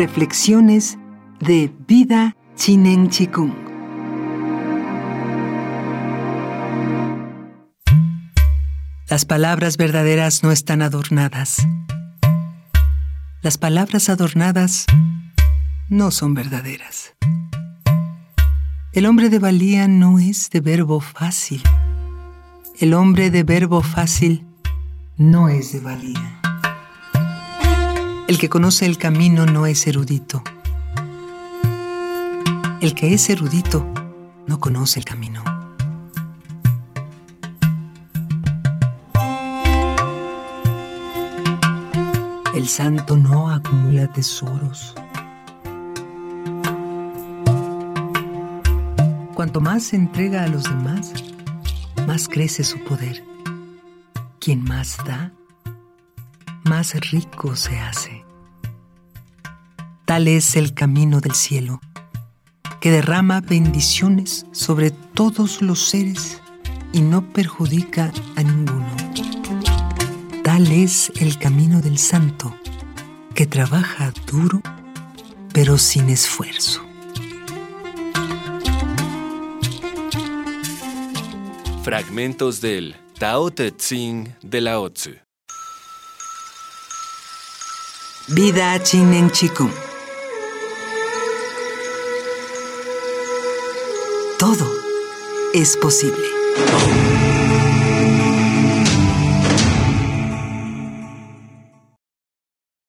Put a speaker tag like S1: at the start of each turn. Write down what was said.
S1: Reflexiones de Vida Chinen Chikung. Las palabras verdaderas no están adornadas. Las palabras adornadas no son verdaderas. El hombre de valía no es de verbo fácil. El hombre de verbo fácil no es de valía. El que conoce el camino no es erudito. El que es erudito no conoce el camino. El santo no acumula tesoros. Cuanto más se entrega a los demás, más crece su poder. Quien más da, más rico se hace. Tal es el camino del cielo, que derrama bendiciones sobre todos los seres y no perjudica a ninguno. Tal es el camino del santo, que trabaja duro, pero sin esfuerzo.
S2: Fragmentos del Tao Te Ching de Lao Tzu.
S1: Vida Chinen Chikung. Todo es posible.